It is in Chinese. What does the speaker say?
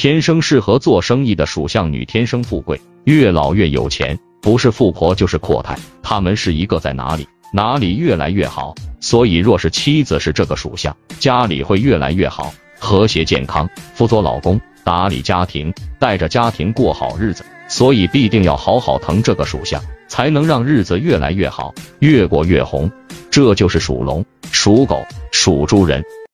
天生适合做生意的属相，女天生富贵，越老越有钱。不是富婆就是阔太，他们是一个在哪里哪里越来越好。所以若是妻子是这个属相，家里会越来越好，和谐健康，辅佐老公，打理家庭，带着家庭过好日子。所以必定要好好疼这个属相，才能让日子越来越好，越过越红。这就是属龙、属狗、属猪人。